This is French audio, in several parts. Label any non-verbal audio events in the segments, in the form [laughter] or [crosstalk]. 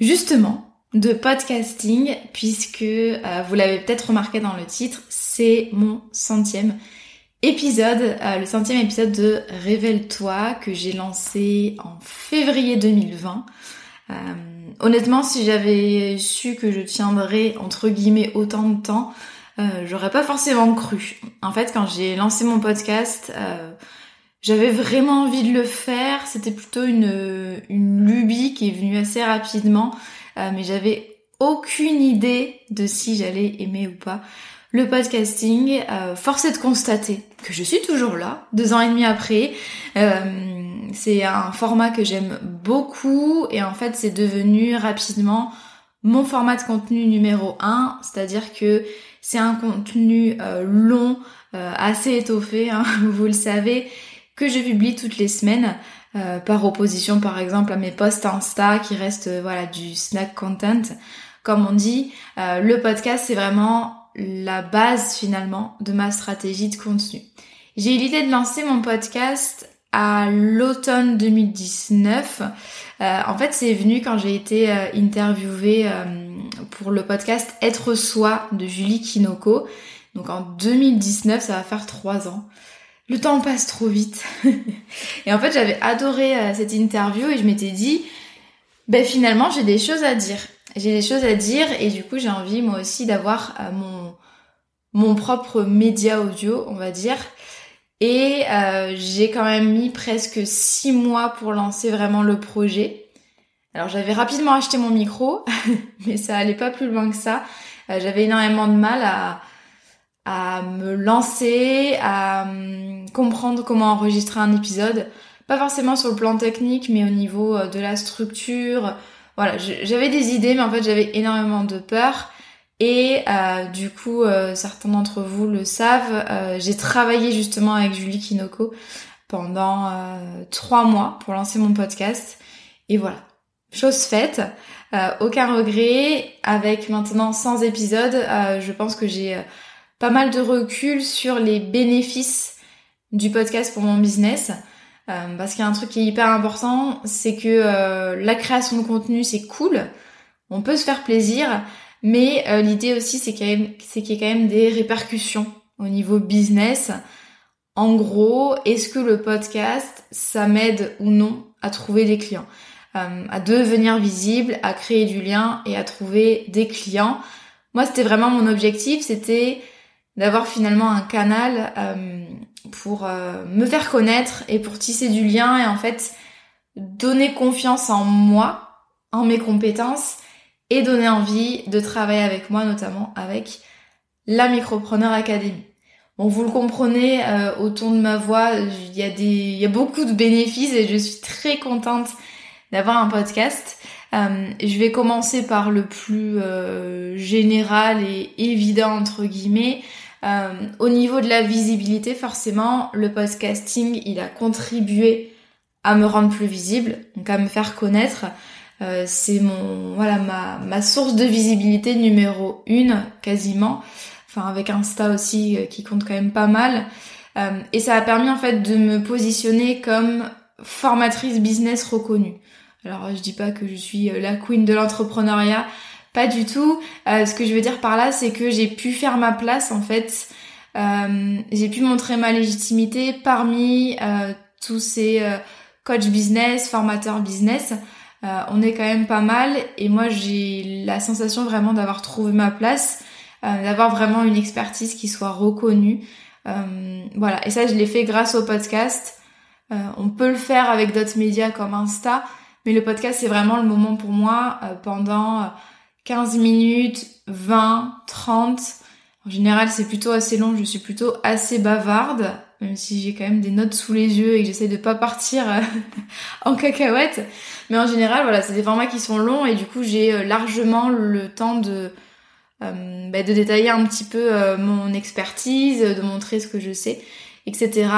justement de podcasting puisque euh, vous l'avez peut-être remarqué dans le titre, c'est mon centième épisode, euh, le centième épisode de Révèle-toi que j'ai lancé en février 2020. Euh, honnêtement, si j'avais su que je tiendrais entre guillemets autant de temps, j'aurais pas forcément cru. En fait, quand j'ai lancé mon podcast, j'avais vraiment envie de le faire. C'était plutôt une, une lubie qui est venue assez rapidement, euh, mais j'avais aucune idée de si j'allais aimer ou pas le podcasting. Euh, force est de constater que je suis toujours là, deux ans et demi après. Euh, c'est un format que j'aime beaucoup et en fait c'est devenu rapidement mon format de contenu numéro un, c'est-à-dire que c'est un contenu euh, long, assez étoffé, hein, [laughs] vous le savez, que je publie toutes les semaines, euh, par opposition par exemple à mes posts Insta qui restent euh, voilà du snack content. Comme on dit, euh, le podcast c'est vraiment la base finalement de ma stratégie de contenu. J'ai eu l'idée de lancer mon podcast à l'automne 2019. en fait, c'est venu quand j'ai été interviewée pour le podcast Être soi de Julie Kinoko. Donc en 2019, ça va faire trois ans le temps passe trop vite. [laughs] et en fait, j'avais adoré euh, cette interview et je m'étais dit, ben finalement, j'ai des choses à dire. J'ai des choses à dire et du coup, j'ai envie moi aussi d'avoir euh, mon propre média audio, on va dire. Et euh, j'ai quand même mis presque six mois pour lancer vraiment le projet. Alors j'avais rapidement acheté mon micro, [laughs] mais ça allait pas plus loin que ça. j'avais énormément de mal à, à me lancer, à hum, comprendre comment enregistrer un épisode. Pas forcément sur le plan technique, mais au niveau euh, de la structure. Voilà, j'avais des idées, mais en fait j'avais énormément de peur. Et euh, du coup, euh, certains d'entre vous le savent, j'ai travaillé justement avec Julie Kinoko pendant trois mois pour lancer mon podcast. Et voilà, chose faite, aucun regret. Avec maintenant 100 épisodes, je pense que j'ai pas mal de recul sur les bénéfices du podcast pour mon business. Euh, parce qu'il y a un truc qui est hyper important, c'est que euh, la création de contenu c'est cool, on peut se faire plaisir, mais euh, l'idée aussi c'est qu'il y, y, a quand même des répercussions au niveau business. En gros, est-ce que le podcast ça m'aide ou non à trouver des clients, à devenir visible, à créer du lien et à trouver des clients. Moi c'était vraiment mon objectif, c'était d'avoir finalement un canal euh, pour euh, me faire connaître et pour tisser du lien et en fait donner confiance en moi, en mes compétences et donner envie de travailler avec moi, notamment avec la Micropreneur Academy. Bon, vous le comprenez euh, au ton de ma voix, il y a des, il y a beaucoup de bénéfices et je suis très contente d'avoir un podcast. je vais commencer par le plus général et évident entre guillemets. Euh, au niveau de la visibilité, forcément, le podcasting, il a contribué à me rendre plus visible, donc à me faire connaître. Euh, c'est mon voilà ma, ma source de visibilité numéro une quasiment. Enfin avec Insta aussi euh, qui compte quand même pas mal. Euh, et ça a permis en fait de me positionner comme formatrice business reconnue. Alors je dis pas que je suis la queen de l'entrepreneuriat, pas du tout. ce que je veux dire par là, c'est que j'ai pu faire ma place en fait. j'ai pu montrer ma légitimité parmi tous ces coachs business, formateurs business. Euh, on est quand même pas mal et moi j'ai la sensation vraiment d'avoir trouvé ma place, euh, d'avoir vraiment une expertise qui soit reconnue. Euh, voilà, et ça je l'ai fait grâce au podcast. on peut le faire avec d'autres médias comme Insta, mais le podcast c'est vraiment le moment pour moi pendant 15 minutes, 20, 30. En général c'est plutôt assez long, je suis plutôt assez bavarde même si j'ai quand même des notes sous les yeux et que j'essaie de pas partir euh, [laughs] en cacahuète. Mais en général, voilà, c'est des formats qui sont longs et du coup, j'ai euh, largement le temps de euh, bah, de détailler un petit peu mon expertise, de montrer ce que je sais, etc.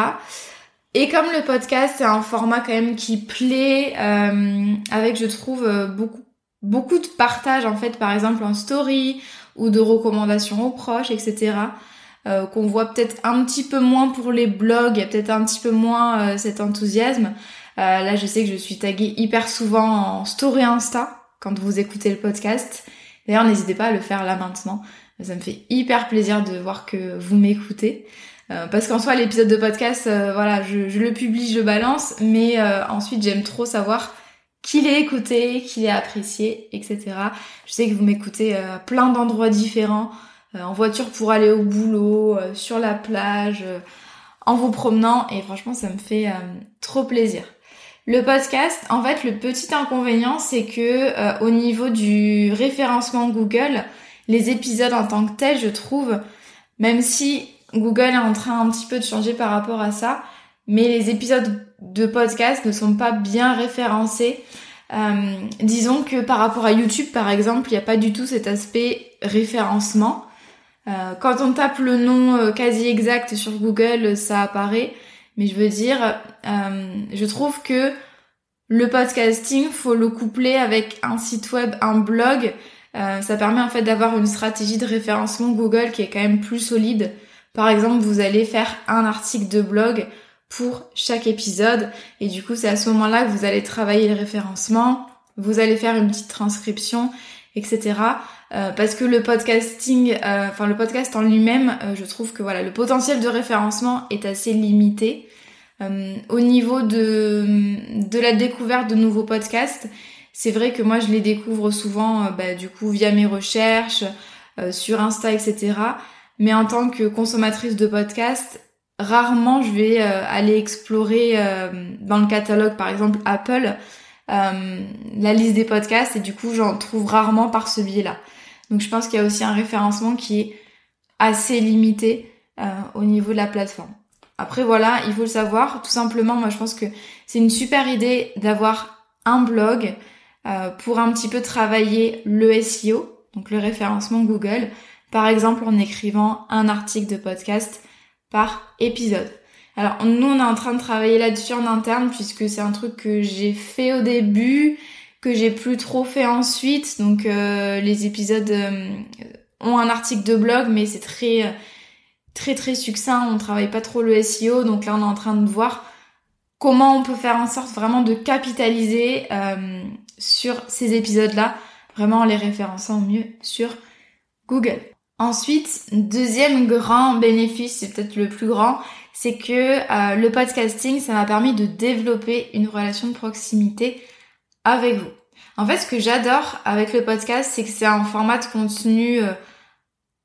Et comme le podcast c'est un format quand même qui plaît, avec je trouve beaucoup beaucoup de partage en fait, par exemple en story ou de recommandations aux proches, etc. Euh, qu'on voit peut-être un petit peu moins pour les blogs, il y a peut-être un petit peu moins euh, cet enthousiasme. Euh, là, je sais que je suis taguée hyper souvent en story Insta quand vous écoutez le podcast. D'ailleurs, n'hésitez pas à le faire là maintenant. Ça me fait hyper plaisir de voir que vous m'écoutez. parce qu'en soi, l'épisode de podcast, voilà, je, le publie, je balance, mais ensuite, j'aime trop savoir qui l'est écouté, qui l'est apprécié, etc. Je sais que vous m'écoutez à plein d'endroits différents. Euh, en voiture pour aller au boulot, euh, sur la plage, euh, en vous promenant et franchement ça me fait trop plaisir. Le podcast, en fait, le petit inconvénient, c'est que au niveau du référencement Google, les épisodes en tant que tels, je trouve, même si Google est en train un petit peu de changer par rapport à ça, mais les épisodes de podcast ne sont pas bien référencés. disons que par rapport à YouTube, par exemple, il n'y a pas du tout cet aspect référencement. Euh, quand on tape le nom euh, quasi exact sur Google, ça apparaît. Mais je veux dire, euh, je trouve que le podcasting, faut le coupler avec un site web, un blog. ça permet en fait d'avoir une stratégie de référencement Google qui est quand même plus solide. Par exemple, vous allez faire un article de blog pour chaque épisode et du coup c'est à ce moment-là que vous allez travailler le référencement, vous allez faire une petite transcription, etc. Euh, parce que le podcasting, euh, enfin le podcast en lui-même, euh, je trouve que voilà, le potentiel de référencement est assez limité. au niveau de, de la découverte de nouveaux podcasts, c'est vrai que moi je les découvre souvent bah, du coup via mes recherches, sur Insta, etc. Mais en tant que consommatrice de podcasts, rarement je vais aller explorer dans le catalogue par exemple Apple la liste des podcasts et du coup j'en trouve rarement par ce biais-là. Donc je pense qu'il y a aussi un référencement qui est assez limité euh, au niveau de la plateforme. Après voilà, il faut le savoir. Tout simplement, moi je pense que c'est une super idée d'avoir un blog euh, pour un petit peu travailler le SEO, donc le référencement Google, par exemple en écrivant un article de podcast par épisode. Alors nous on est en train de travailler là-dessus en interne puisque c'est un truc que j'ai fait au début, que j'ai plus trop fait ensuite. Donc euh, les épisodes euh, ont un article de blog, mais c'est très très très succinct. On travaille pas trop le SEO, donc là on est en train de voir comment on peut faire en sorte vraiment de capitaliser euh, sur ces épisodes-là, vraiment en les référençant mieux sur Google. Ensuite, deuxième grand bénéfice, c'est peut-être le plus grand, c'est que le podcasting, ça m'a permis de développer une relation de proximité avec vous. En fait, ce que j'adore avec le podcast, c'est que c'est un format de contenu euh,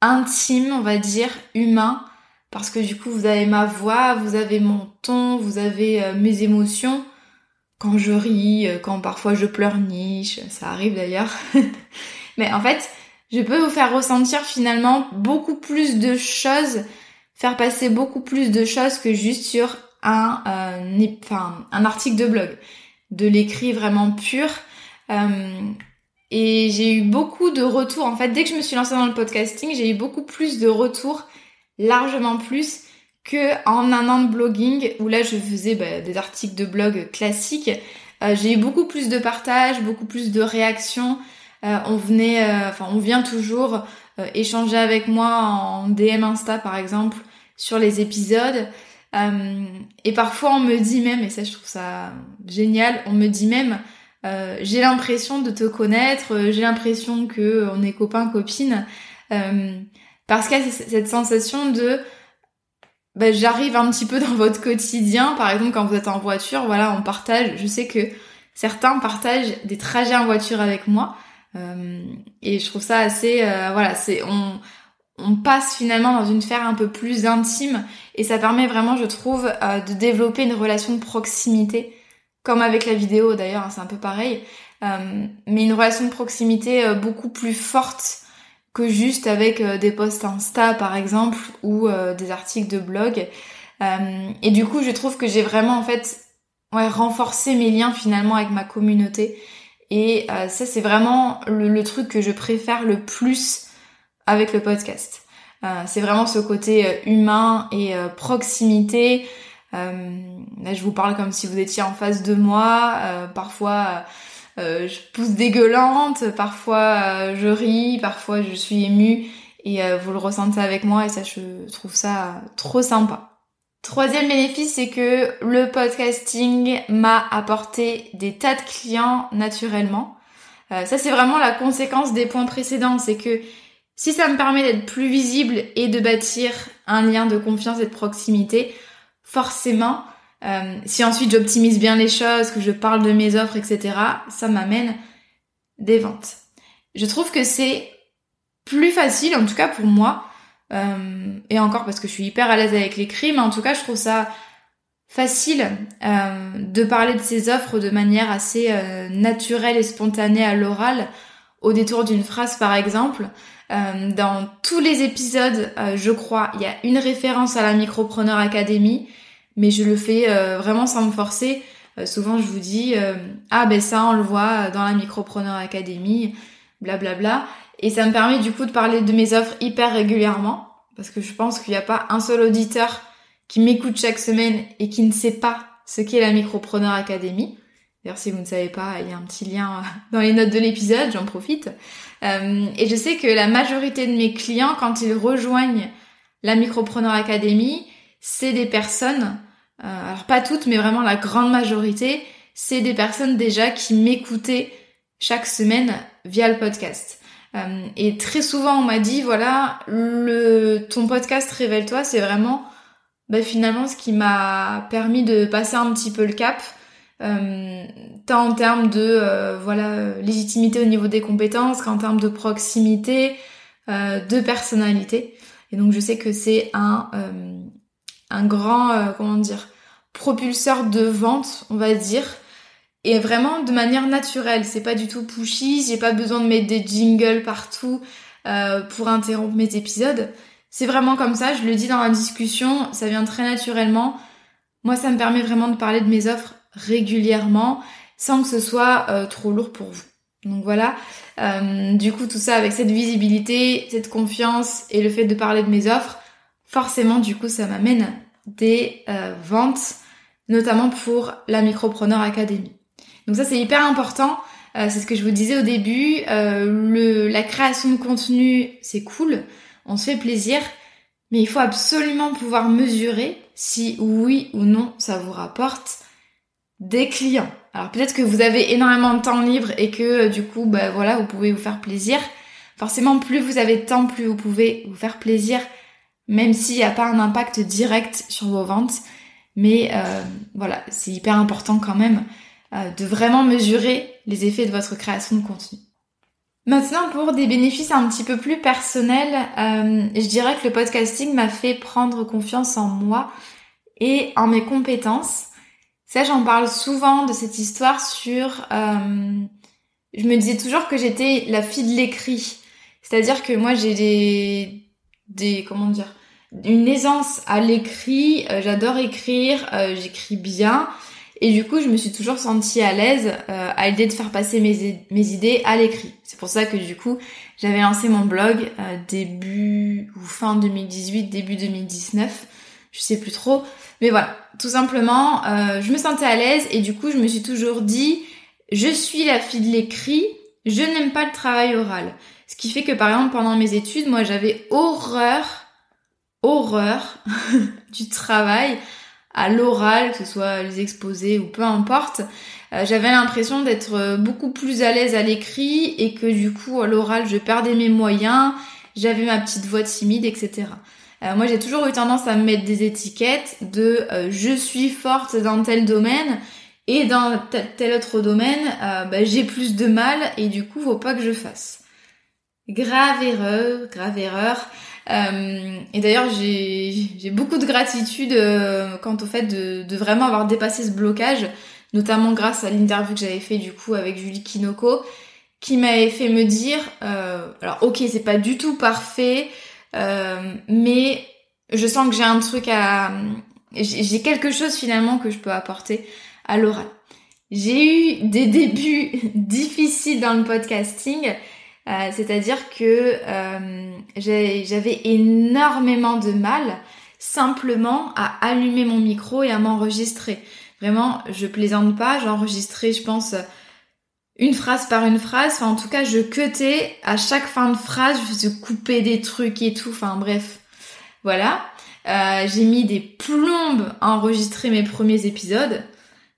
intime, on va dire, humain, parce que du coup, vous avez ma voix, vous avez mon ton, vous avez euh, mes émotions. Quand je ris, euh, quand parfois je pleure niche, ça arrive d'ailleurs. [laughs] Mais en fait, je peux vous faire ressentir finalement beaucoup plus de choses, faire passer beaucoup plus de choses que juste sur un, enfin, un article de blog de l'écrit vraiment pur. Euh, et j'ai eu beaucoup de retours. En fait, dès que je me suis lancée dans le podcasting, j'ai eu beaucoup plus de retours, largement plus que en un an de blogging où là je faisais bah, des articles de blog classiques. j'ai eu beaucoup plus de partages, beaucoup plus de réactions. On venait, enfin on vient toujours échanger avec moi en DM Insta par exemple sur les épisodes. et parfois on me dit même, et ça je trouve ça génial, on me dit même euh, j'ai l'impression de te connaître, euh, j'ai l'impression que euh, on est copains copines, parce qu'il y a cette sensation de bah, j'arrive un petit peu dans [laughs] votre quotidien, par exemple quand vous êtes en voiture, voilà, on partage. Je sais que certains partagent des trajets en voiture avec moi, et je trouve ça assez, voilà, c'est on on passe finalement dans une sphère un peu plus intime et ça permet vraiment, je trouve, de développer une relation de proximité comme avec la vidéo d'ailleurs, hein, c'est un peu pareil, euh, mais une relation de proximité euh, beaucoup plus forte que juste avec euh, des posts Insta par exemple ou des articles de blog. et du coup, je trouve que j'ai vraiment en fait ouais, renforcé mes liens finalement avec ma communauté. Et ça, c'est vraiment le, truc que je préfère le plus avec le podcast. c'est vraiment ce côté humain et proximité. Euh, là, je vous parle comme si vous étiez en face de moi. Euh, parfois, euh, je pousse dégueulante, parfois je ris, parfois je suis émue et vous le ressentez avec moi et ça, je trouve ça trop sympa. Troisième bénéfice, c'est que le podcasting m'a apporté des tas de clients naturellement. ça, c'est vraiment la conséquence des points précédents. C'est que si ça me permet d'être plus visible et de bâtir un lien de confiance et de proximité, forcément, euh, si ensuite j'optimise bien les choses, que je parle de mes offres, etc., ça m'amène des ventes. Je trouve que c'est plus facile, en tout cas pour moi, euh, et encore parce que je suis hyper à l'aise avec l'écrit, mais en tout cas je trouve ça facile euh, de parler de ces offres de manière assez naturelle et spontanée à l'oral, au détour d'une phrase par exemple. dans tous les épisodes, je crois, il y a une référence à la Micropreneur Academy mais je le fais euh, vraiment sans me forcer. Euh, souvent, je vous dis euh, ah ben ça, on le voit dans la Micropreneur Academy, blablabla. Bla, bla. Et ça me permet du coup de parler de mes offres hyper régulièrement, parce que je pense qu'il n'y a pas un seul auditeur qui m'écoute chaque semaine et qui ne sait pas ce qu'est la Micropreneur Academy. D'ailleurs, si vous ne savez pas, il y a un petit lien dans les notes de l'épisode, j'en profite. et je sais que la majorité de mes clients, quand ils rejoignent la Micropreneur Academy, c'est des personnes euh, alors pas toutes, mais vraiment la grande majorité, c'est des personnes déjà qui m'écoutaient chaque semaine via le podcast. Euh, et très souvent on m'a dit voilà le ton podcast révèle-toi c'est vraiment bah, finalement ce qui m'a permis de passer un petit peu le cap euh, tant en termes de voilà légitimité au niveau des compétences qu'en termes de proximité de personnalité et donc je sais que c'est un un grand, euh, comment dire, propulseur de vente, on va dire. Et vraiment de manière naturelle, c'est pas du tout pushy, j'ai pas besoin de mettre des jingles partout euh, pour interrompre mes épisodes. C'est vraiment comme ça, je le dis dans la discussion, ça vient très naturellement. Moi, ça me permet vraiment de parler de mes offres régulièrement sans que ce soit euh, trop lourd pour vous. Donc voilà, du coup tout ça avec cette visibilité, cette confiance et le fait de parler de mes offres, forcément du coup ça m'amène des euh, ventes, notamment pour la Micropreneur Academy. Donc ça c'est hyper important, euh, c'est ce que je vous disais au début, euh, la création de contenu c'est cool, on se fait plaisir, mais il faut absolument pouvoir mesurer si oui ou non ça vous rapporte des clients. Alors peut-être que vous avez énormément de temps libre et que du coup bah voilà vous pouvez vous faire plaisir. Forcément plus vous avez de temps plus vous pouvez vous faire plaisir même s'il n'y a pas un impact direct sur vos ventes. Mais euh, voilà, c'est hyper important quand même euh, de vraiment mesurer les effets de votre création de contenu. Maintenant, pour des bénéfices un petit peu plus personnels, euh, je dirais que le podcasting m'a fait prendre confiance en moi et en mes compétences. Ça, j'en parle souvent de cette histoire sur... je me disais toujours que j'étais la fille de l'écrit. C'est-à-dire que moi, j'ai des... des... comment dire une aisance à l'écrit, euh, j'adore écrire, euh, j'écris bien. Et du coup, je me suis toujours sentie à l'aise euh, à l'idée de faire passer mes, mes idées à l'écrit. C'est pour ça que du coup, j'avais lancé mon blog début ou fin 2018, début 2019. Je sais plus trop. Mais voilà, tout simplement, euh, je me sentais à l'aise et du coup, je me suis toujours dit, je suis la fille de l'écrit, je n'aime pas le travail oral. Ce qui fait que par exemple, pendant mes études, moi, j'avais horreur, horreur [laughs] du travail à l'oral, que ce soit les exposés ou peu importe. Euh, j'avais l'impression d'être euh, beaucoup plus à l'aise à l'écrit et que du coup, à l'oral, je perdais mes moyens, j'avais ma petite voix timide, etc. Euh, moi, j'ai toujours eu tendance à me mettre des étiquettes de je suis forte dans tel domaine et dans tel, autre domaine, bah, j'ai plus de mal et du coup, faut pas que je fasse. Grave erreur, grave erreur. Et d'ailleurs, j'ai beaucoup de gratitude quant au fait de, de, vraiment avoir dépassé ce blocage, notamment grâce à l'interview que j'avais fait du coup avec Julie Kinoko, qui m'avait fait me dire, alors ok, c'est pas du tout parfait, euh, mais je sens que j'ai un truc à... J'ai quelque chose finalement que je peux apporter à l'oral. J'ai eu des [laughs] débuts difficiles dans le podcasting, euh, c'est-à-dire que euh, j'avais énormément de mal simplement à allumer mon micro et à m'enregistrer. Vraiment, je plaisante pas, j'enregistrais, je pense, une phrase par une phrase. Enfin, en tout cas, je cutais à chaque fin de phrase, je faisais couper des trucs et tout. Enfin, bref. Voilà. Euh, j'ai mis des plombes à enregistrer mes premiers épisodes.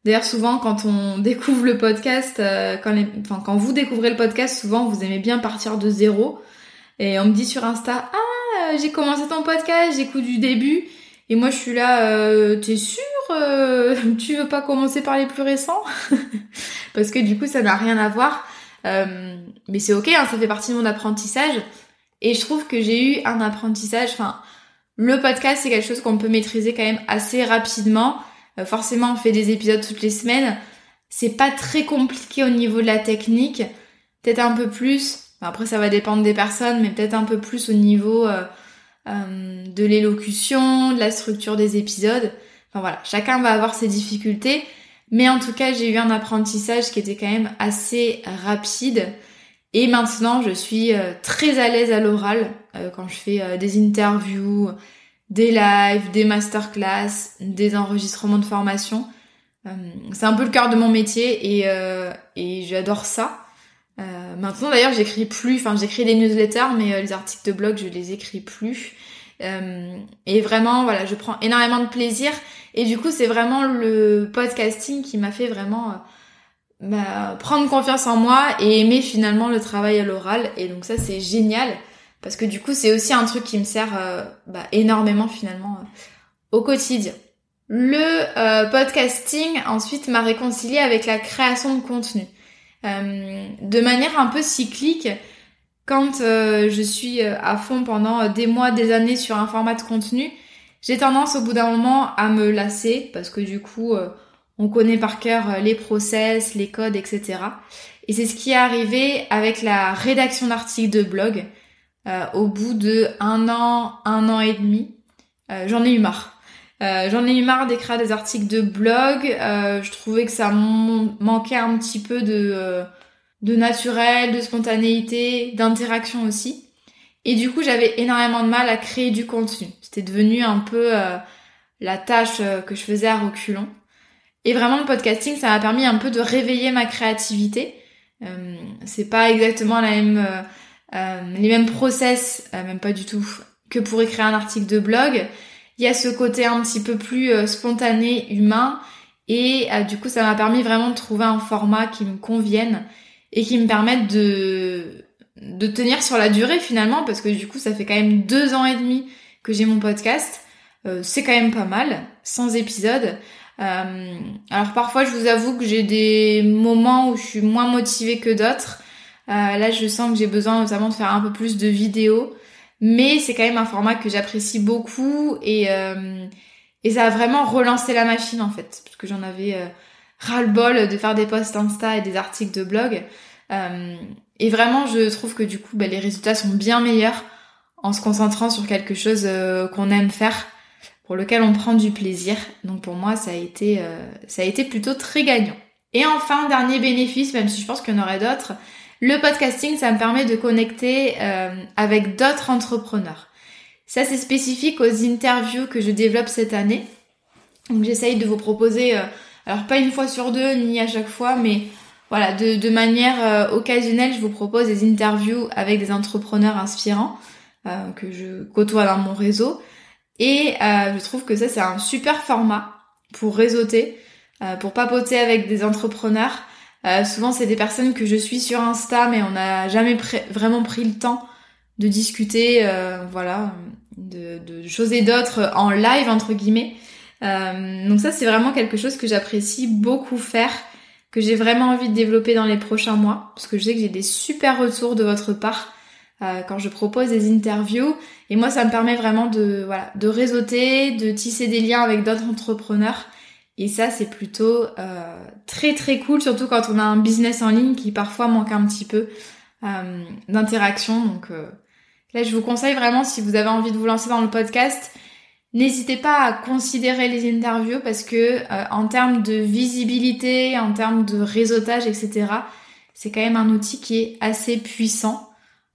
D'ailleurs, souvent, quand on [laughs] découvre le podcast, euh, quand, vous découvrez le podcast, souvent, vous aimez bien partir de zéro. Et on me dit sur Insta, ah, j'ai commencé ton podcast, j'écoute du début. Et moi, je suis là, euh, t'es sûr euh, [laughs] Tu veux pas commencer par les plus récents [laughs] Parce que du coup, ça n'a rien à voir. Euh, mais c'est ok, hein, ça fait partie de mon apprentissage. Et je trouve que j'ai eu un apprentissage. Enfin, le podcast, c'est quelque chose qu'on peut maîtriser quand même assez rapidement. Euh, forcément, on fait des épisodes toutes les semaines. C'est pas très compliqué au niveau de la technique. Peut-être un peu plus. Après, ça va dépendre des personnes, mais peut-être un peu plus au niveau euh, de l'élocution, de la structure des épisodes. Enfin voilà, chacun va avoir ses difficultés. Mais en tout cas, j'ai eu un apprentissage qui était quand même assez rapide. Et maintenant, je suis euh, très à l'aise à l'oral euh, quand je fais des interviews, des lives, des masterclass, des enregistrements de formation. c'est un peu le cœur de mon métier et, et j'adore ça. Euh, maintenant d'ailleurs j'écris plus, enfin j'écris des newsletters mais euh, les articles de blog je les écris plus. Euh, et vraiment voilà je prends énormément de plaisir et du coup c'est vraiment le podcasting qui m'a fait vraiment bah, prendre confiance en moi et aimer finalement le travail à l'oral et donc ça c'est génial parce que du coup c'est aussi un truc qui me sert bah, énormément finalement au quotidien. Le podcasting ensuite m'a réconcilié avec la création de contenu. Euh, de manière un peu cyclique. Quand euh, je suis euh, à fond pendant des mois, des années sur un format de contenu, j'ai tendance au bout d'un moment à me lasser parce que du coup, on connaît par cœur les process, les codes, etc. Et c'est ce qui est arrivé avec la rédaction d'articles de blog. Au bout de un an, un an et demi, j'en ai eu marre. Euh, j'en ai eu marre d'écrire des articles de blog. Euh, je trouvais que ça manquait un petit peu de, euh, de naturel, de spontanéité, d'interaction aussi. Et du coup, j'avais énormément de mal à créer du contenu. C'était devenu un peu la tâche que je faisais à reculons. Et vraiment, le podcasting, ça m'a permis un peu de réveiller ma créativité. c'est pas exactement la même, les mêmes process, même pas du tout, que pour écrire un article de blog il y a ce côté un petit peu plus euh, spontané, humain. Et euh, du coup, ça m'a permis vraiment de trouver un format qui me convienne et qui me permette de, de tenir sur la durée finalement, parce que du coup, ça fait quand même deux ans et demi que j'ai mon podcast. Euh, c'est quand même pas mal, sans épisodes. alors parfois, je vous avoue que j'ai des moments où je suis moins motivée que d'autres. Là, je sens que j'ai besoin notamment de faire un peu plus de vidéos. Mais c'est quand même un format que j'apprécie beaucoup et, euh, et ça a vraiment relancé la machine en fait. Parce que j'en avais euh, ras-le-bol de faire des posts Insta et des articles de blog. Euh, et vraiment, je trouve que du coup, bah, les résultats sont bien meilleurs en se concentrant sur quelque chose euh, qu'on aime faire, pour lequel on prend du plaisir. Donc pour moi, ça a été, euh, ça a été plutôt très gagnant. Et enfin, dernier bénéfice, même si je pense qu'il y en aurait d'autres, le podcasting, ça me permet de connecter euh, avec d'autres entrepreneurs. Ça, c'est spécifique aux interviews que je développe cette année. Donc j'essaye de vous proposer, alors pas une fois sur deux ni à chaque fois, mais voilà, de, manière occasionnelle, je vous propose des interviews avec des entrepreneurs inspirants que je côtoie dans mon réseau. Et je trouve que ça c'est un super format pour réseauter, pour papoter avec des entrepreneurs euh, souvent, c'est des personnes que je suis sur Insta, mais on n'a jamais vraiment pris le temps de discuter, euh, voilà, de, choses et d'autres en live entre guillemets. Euh, donc ça, c'est vraiment quelque chose que j'apprécie beaucoup faire, que j'ai vraiment envie de développer dans les prochains mois, parce que je sais que j'ai des super retours de votre part quand je propose des interviews. Et moi, ça me permet vraiment de, voilà, de réseauter, de tisser des liens avec d'autres entrepreneurs et ça, c'est plutôt euh, très très cool, surtout quand on a un business en ligne qui parfois manque un petit peu euh, d'interaction. Donc euh, là, je vous conseille vraiment, si vous avez envie de vous lancer dans le podcast, n'hésitez pas à considérer les interviews parce que en termes de visibilité, en termes de réseautage, etc., c'est quand même un outil qui est assez puissant.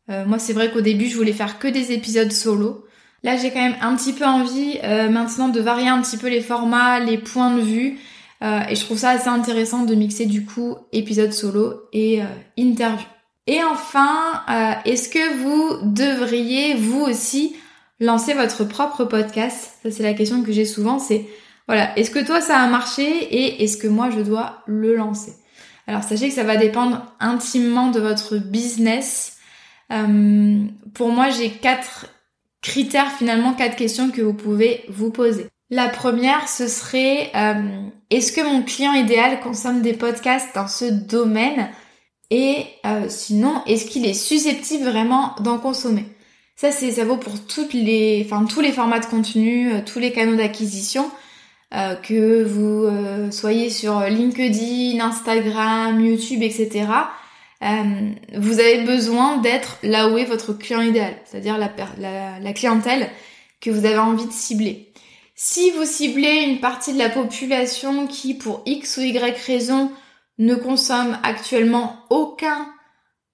moi, c'est vrai qu'au début, je voulais faire que des épisodes solo. Là, j'ai quand même un petit peu envie euh, maintenant de varier un petit peu les formats, les points de vue. Euh, et je trouve ça assez intéressant de mixer du coup épisode solo et euh, interview. Et enfin, est-ce que vous devriez vous aussi lancer votre propre podcast? Ça c'est la question que j'ai souvent, c'est voilà, est-ce que toi ça a marché et est-ce que moi je dois le lancer? Alors sachez que ça va dépendre intimement de votre business. pour moi j'ai quatre critères finalement, quatre questions que vous pouvez vous poser. La première, ce serait euh, est-ce que mon client idéal consomme des podcasts dans ce domaine? Et euh, sinon est-ce qu'il est susceptible vraiment d'en consommer? Ça c'est ça vaut pour toutes les enfin tous les formats de contenu, euh, tous les canaux d'acquisition que vous soyez sur LinkedIn, Instagram, YouTube, etc. Euh, vous avez besoin d'être là où est votre client idéal, c'est-à-dire la, clientèle que vous avez envie de cibler. Si vous ciblez une partie de la population qui, pour X ou Y raison, ne consomme actuellement aucun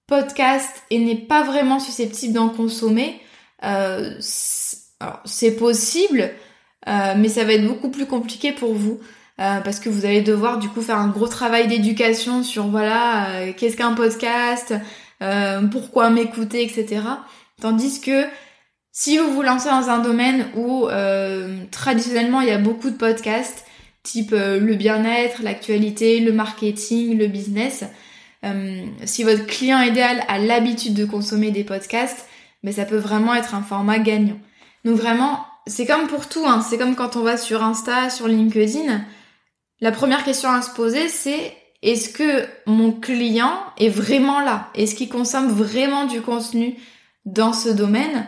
podcast et n'est pas vraiment susceptible d'en consommer, euh, c'est possible, euh, mais ça va être beaucoup plus compliqué pour vous. Euh, parce que vous allez devoir du coup faire un gros travail d'éducation sur voilà euh, qu'est-ce qu'un podcast, euh, pourquoi m'écouter, etc. Tandis que si vous vous lancez dans un domaine où traditionnellement il y a beaucoup de podcasts, type le bien-être, l'actualité, le marketing, le business, si votre client idéal a l'habitude de consommer des podcasts, mais ben, ça peut vraiment être un format gagnant. Donc vraiment, c'est comme pour tout, hein. c'est comme quand on va sur Insta, sur LinkedIn, la première question à se poser, c'est est-ce que mon client est vraiment là? Est-ce qu'il consomme vraiment du contenu dans ce domaine?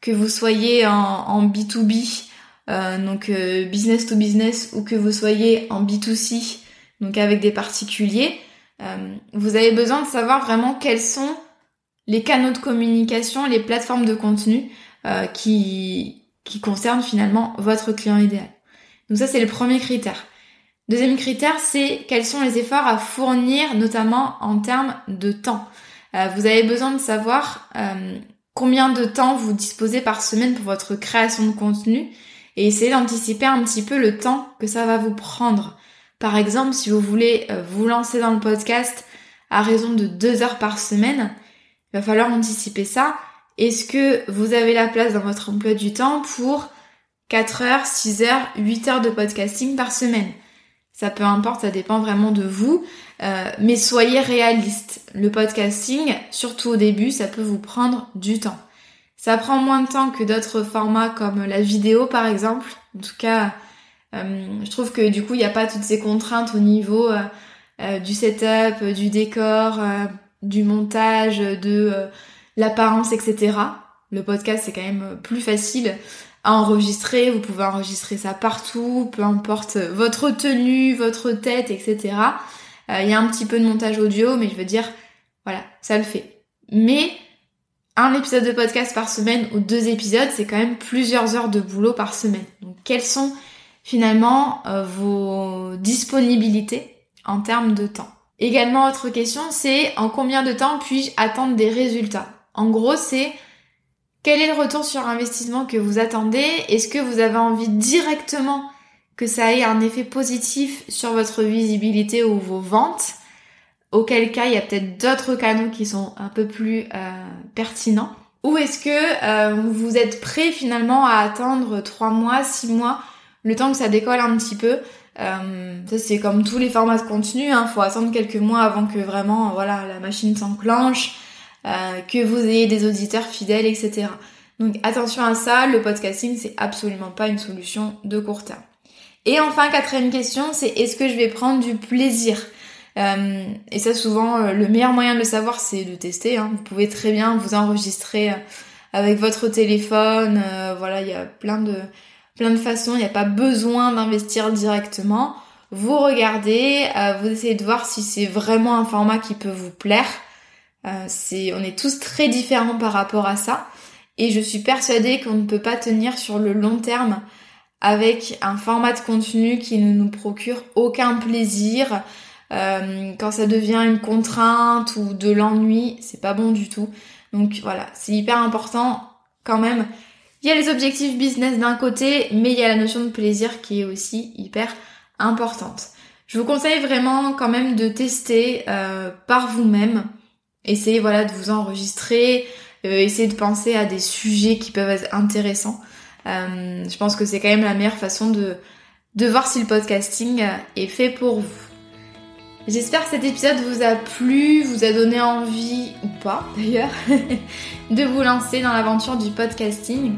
Que vous soyez en, B2B, euh, donc euh, business to business, ou que vous soyez en B2C, donc avec des particuliers, euh, vous avez besoin de savoir vraiment quels sont les canaux de communication, les plateformes de contenu qui, qui concernent finalement votre client idéal. Donc ça, c'est le premier critère. Deuxième critère, c'est quels sont les efforts à fournir, notamment en termes de temps. Euh, vous avez besoin de savoir euh, combien de temps vous disposez par semaine pour votre création de contenu et essayer d'anticiper un petit peu le temps que ça va vous prendre. Par exemple, si vous voulez euh, vous lancer dans le podcast à raison de deux heures par semaine, il va falloir anticiper ça. Est-ce que vous avez la place dans votre emploi du temps pour 4 heures, 6 heures, 8 heures de podcasting par semaine? Ça peu importe, ça dépend vraiment de vous. Euh, mais soyez réaliste. Le podcasting, surtout au début, ça peut vous prendre du temps. Ça prend moins de temps que d'autres formats comme la vidéo par exemple. En tout cas, euh, je trouve que du coup, il n'y a pas toutes ces contraintes au niveau euh, du setup, du décor, du montage, de l'apparence, etc. Le podcast, c'est quand même plus facile enregistrer. Vous pouvez enregistrer ça partout, peu importe votre tenue, votre tête, etc. Euh, il y a un petit peu de montage audio, mais je veux dire, voilà, ça le fait. Mais un épisode de podcast par semaine ou deux épisodes, c'est quand même plusieurs heures de boulot par semaine. Donc quelles sont finalement euh, vos disponibilités en termes de temps? Également, autre question, c'est en combien de temps puis-je attendre des résultats? En gros, c'est quel est le retour sur investissement que vous attendez? Est-ce que vous avez envie directement que ça ait un effet positif sur votre visibilité ou vos ventes, auquel cas il y a peut-être d'autres canaux qui sont un peu plus euh, pertinents. Ou est-ce que euh, vous êtes prêt finalement à attendre 3 mois, 6 mois, le temps que ça décolle un petit peu? Euh, ça c'est comme tous les formats de contenu, hein, faut attendre quelques mois avant que vraiment voilà la machine s'enclenche, euh, que vous ayez des auditeurs fidèles, etc. Donc attention à ça, le podcasting c'est absolument pas une solution de court terme. Et enfin quatrième question, c'est est-ce que je vais prendre du plaisir? Euh, Et ça souvent euh, le meilleur moyen de le savoir c'est de tester. Hein. Vous pouvez très bien vous enregistrer euh, avec votre téléphone, voilà il y a plein de plein de façons, il n'y a pas besoin d'investir directement. Vous regardez, euh, vous essayez de voir si c'est vraiment un format qui peut vous plaire. Euh, c'est, on est tous très différents par rapport à ça. Et je suis persuadée qu'on ne peut pas tenir sur le long terme avec un format de contenu qui ne nous procure aucun plaisir. Euh, quand ça devient une contrainte ou de l'ennui, c'est pas bon du tout. Donc voilà, c'est hyper important quand même il y a les objectifs business d'un côté, mais il y a la notion de plaisir qui est aussi hyper importante. Je vous conseille vraiment quand même de tester euh, par vous-même. Essayez voilà de vous enregistrer, euh, essayez de penser à des sujets qui peuvent être intéressants. Euh, je pense que c'est quand même la meilleure façon de, de voir si le podcasting est fait pour vous. J'espère que cet épisode vous a plu, vous a donné envie, ou pas [laughs] d'ailleurs, de vous lancer dans l'aventure du podcasting.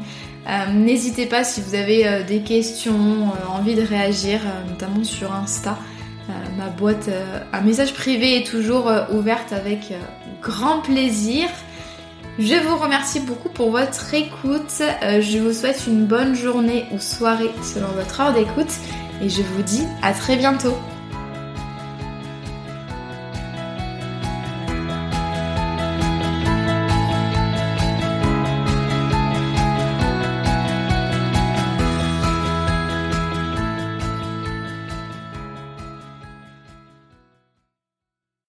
Euh, n'hésitez pas si vous avez euh, des questions, euh, envie de réagir, notamment sur Insta. ma boîte un message privé est toujours ouverte avec grand plaisir. Je vous remercie beaucoup pour votre écoute. je vous souhaite une bonne journée ou soirée selon votre heure d'écoute. Et je vous dis à très bientôt.